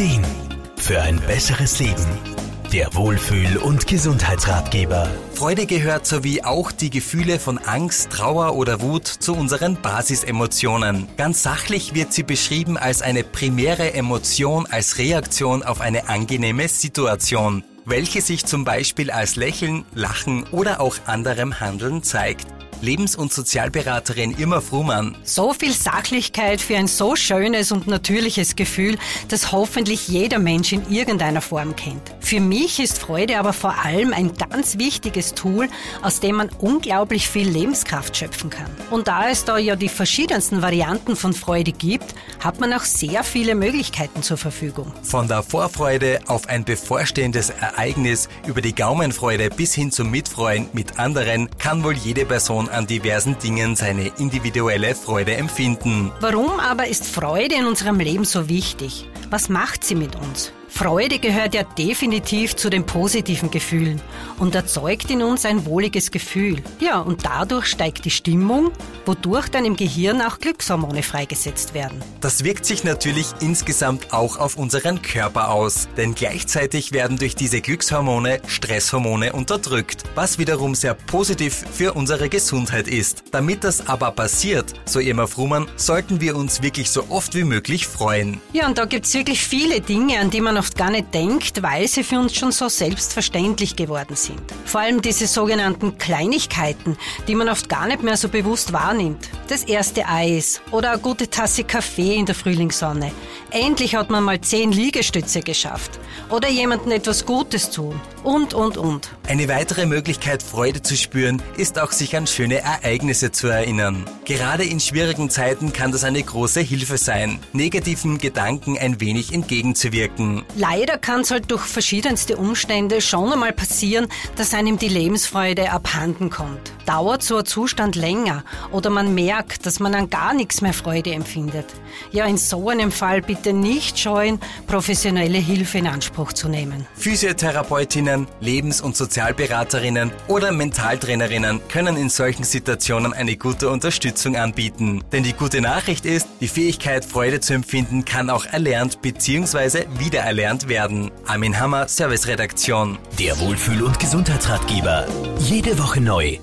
Ideen für ein besseres Leben. Der Wohlfühl- und Gesundheitsratgeber. Freude gehört sowie auch die Gefühle von Angst, Trauer oder Wut zu unseren Basisemotionen. Ganz sachlich wird sie beschrieben als eine primäre Emotion als Reaktion auf eine angenehme Situation, welche sich zum Beispiel als Lächeln, Lachen oder auch anderem Handeln zeigt. Lebens- und Sozialberaterin Irma Fruhmann. So viel Sachlichkeit für ein so schönes und natürliches Gefühl, das hoffentlich jeder Mensch in irgendeiner Form kennt. Für mich ist Freude aber vor allem ein ganz wichtiges Tool, aus dem man unglaublich viel Lebenskraft schöpfen kann. Und da es da ja die verschiedensten Varianten von Freude gibt, hat man auch sehr viele Möglichkeiten zur Verfügung. Von der Vorfreude auf ein bevorstehendes Ereignis über die Gaumenfreude bis hin zum Mitfreuen mit anderen kann wohl jede Person an diversen Dingen seine individuelle Freude empfinden. Warum aber ist Freude in unserem Leben so wichtig? Was macht sie mit uns? Freude gehört ja definitiv zu den positiven Gefühlen und erzeugt in uns ein wohliges Gefühl. Ja, und dadurch steigt die Stimmung, wodurch dann im Gehirn auch Glückshormone freigesetzt werden. Das wirkt sich natürlich insgesamt auch auf unseren Körper aus, denn gleichzeitig werden durch diese Glückshormone Stresshormone unterdrückt, was wiederum sehr positiv für unsere Gesundheit ist. Damit das aber passiert, so Irma Frumann, sollten wir uns wirklich so oft wie möglich freuen. Ja, und da gibt's wirklich viele Dinge, an die man oft gar nicht denkt, weil sie für uns schon so selbstverständlich geworden sind. Vor allem diese sogenannten Kleinigkeiten, die man oft gar nicht mehr so bewusst wahrnimmt. Das erste Eis oder eine gute Tasse Kaffee in der Frühlingssonne. Endlich hat man mal zehn Liegestütze geschafft. Oder jemandem etwas Gutes tun. Und, und, und. Eine weitere Möglichkeit, Freude zu spüren, ist auch sich an schöne Ereignisse zu erinnern. Gerade in schwierigen Zeiten kann das eine große Hilfe sein, negativen Gedanken ein wenig entgegenzuwirken. Leider kann es halt durch verschiedenste Umstände schon einmal passieren, dass einem die Lebensfreude abhanden kommt. Dauert so ein Zustand länger oder man merkt, dass man an gar nichts mehr Freude empfindet. Ja, in so einem Fall bitte nicht scheuen, professionelle Hilfe in Anspruch zu nehmen. Physiotherapeutinnen, Lebens- und Sozialberaterinnen oder Mentaltrainerinnen können in solchen Situationen eine gute Unterstützung anbieten. Denn die gute Nachricht ist, die Fähigkeit, Freude zu empfinden, kann auch erlernt bzw. wiedererlernt werden. Armin Hammer, Serviceredaktion. Der Wohlfühl- und Gesundheitsratgeber. Jede Woche neu